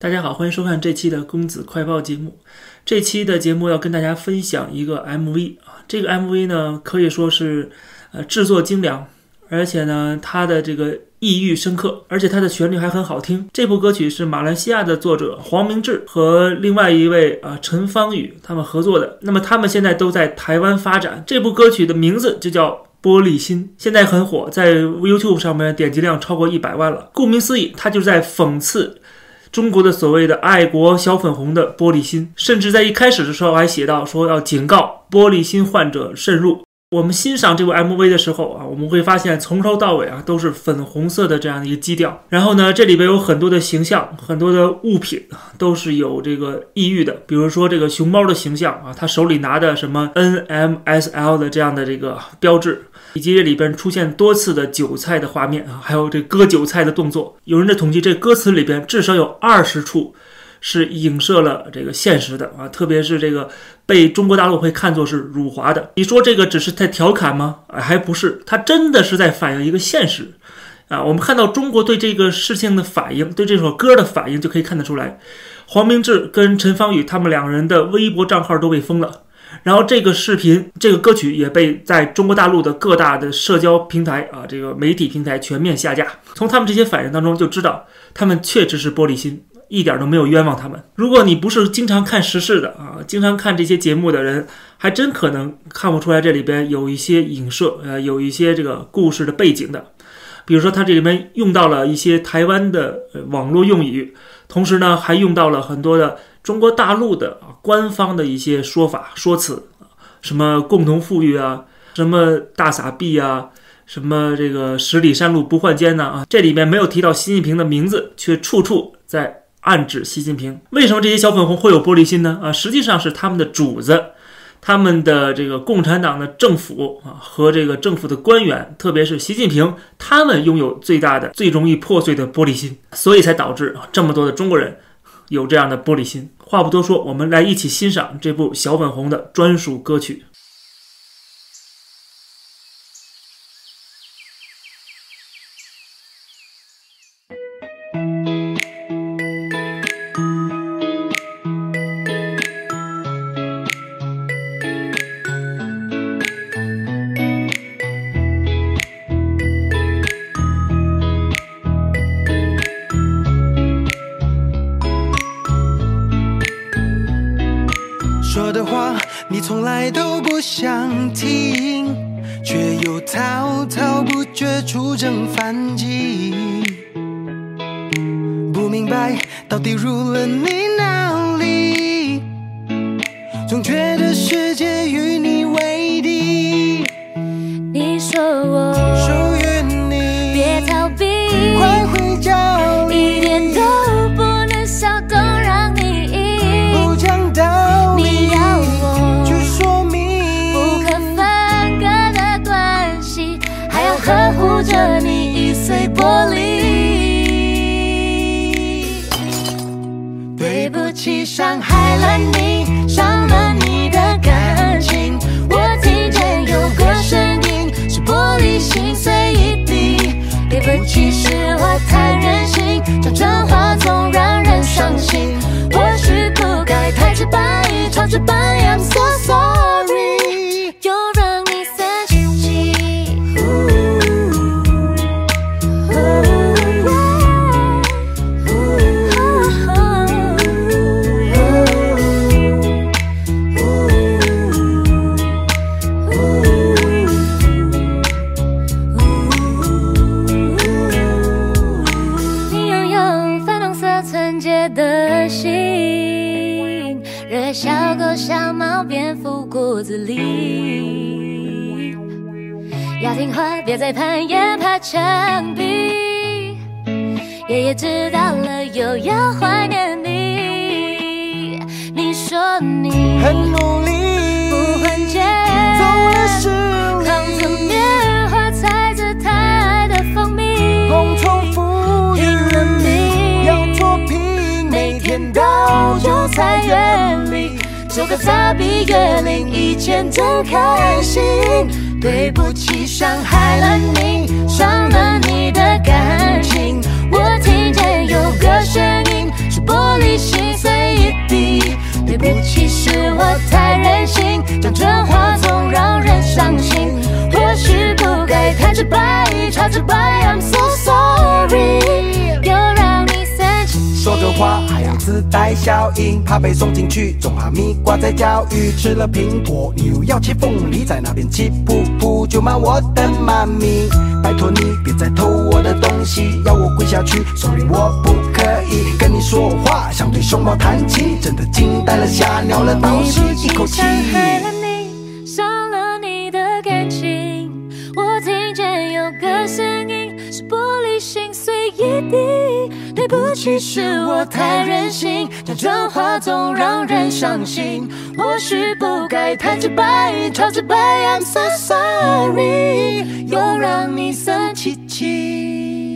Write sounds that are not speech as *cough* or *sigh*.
大家好，欢迎收看这期的公子快报节目。这期的节目要跟大家分享一个 MV 啊，这个 MV 呢可以说是呃制作精良，而且呢它的这个意蕴深刻，而且它的旋律还很好听。这部歌曲是马来西亚的作者黄明志和另外一位啊陈芳宇他们合作的。那么他们现在都在台湾发展。这部歌曲的名字就叫。玻璃心现在很火，在 YouTube 上面点击量超过一百万了。顾名思义，它就是在讽刺。中国的所谓的爱国小粉红的玻璃心，甚至在一开始的时候还写到说要警告玻璃心患者慎入。我们欣赏这部 MV 的时候啊，我们会发现从头到尾啊都是粉红色的这样的一个基调。然后呢，这里边有很多的形象，很多的物品都是有这个异域的。比如说这个熊猫的形象啊，他手里拿的什么 NMSL 的这样的这个标志，以及这里边出现多次的韭菜的画面啊，还有这割韭菜的动作。有人的统计，这歌词里边至少有二十处。是影射了这个现实的啊，特别是这个被中国大陆会看作是辱华的。你说这个只是在调侃吗？啊，还不是，它真的是在反映一个现实啊。我们看到中国对这个事情的反应，对这首歌的反应，就可以看得出来。黄明志跟陈芳宇他们两人的微博账号都被封了，然后这个视频、这个歌曲也被在中国大陆的各大的社交平台啊，这个媒体平台全面下架。从他们这些反应当中就知道，他们确实是玻璃心。一点都没有冤枉他们。如果你不是经常看时事的啊，经常看这些节目的人，还真可能看不出来这里边有一些影射，呃，有一些这个故事的背景的。比如说，它这里面用到了一些台湾的网络用语，同时呢，还用到了很多的 *laughs* 中国大陆的官方的一些说法说辞，什么共同富裕啊，什么大撒币啊，什么这个十里山路不换肩呐啊，这里面没有提到习近平的名字，却处处在。暗指习近平，为什么这些小粉红会有玻璃心呢？啊，实际上是他们的主子，他们的这个共产党的政府啊和这个政府的官员，特别是习近平，他们拥有最大的、最容易破碎的玻璃心，所以才导致啊这么多的中国人有这样的玻璃心。话不多说，我们来一起欣赏这部小粉红的专属歌曲。你从来都不想听，却又滔滔不绝出征反击。不明白到底入了你哪里，总觉得世界与你为敌。你说我着你易碎玻璃。对不起，伤害了你，伤的心，热爱小狗、小猫、蝙蝠、骨子里。要听话，别再攀岩爬墙壁。爷爷知道了，又要怀念你。你说你很努力，比月亮以前更开心对不起伤害了你伤了你的感情。我听见有个声音是玻璃心碎一地对不起是我太任性讲真话总让人伤心。或许不该太直白太直白。气。说个话还要自带效应，怕被送进去，种哈密瓜在钓鱼。吃了苹果，你又要切凤梨，在那边气噗噗，就骂我的妈咪。拜托你别再偷我的东西，要我跪下去，sorry 我不可以跟你说话，想对熊猫弹琴，真的惊呆了，吓尿了，倒吸一口气。不起，是我太任性，这真话总让人伤心。或许不该太直白，超直白，I'm so sorry，又让你生气气。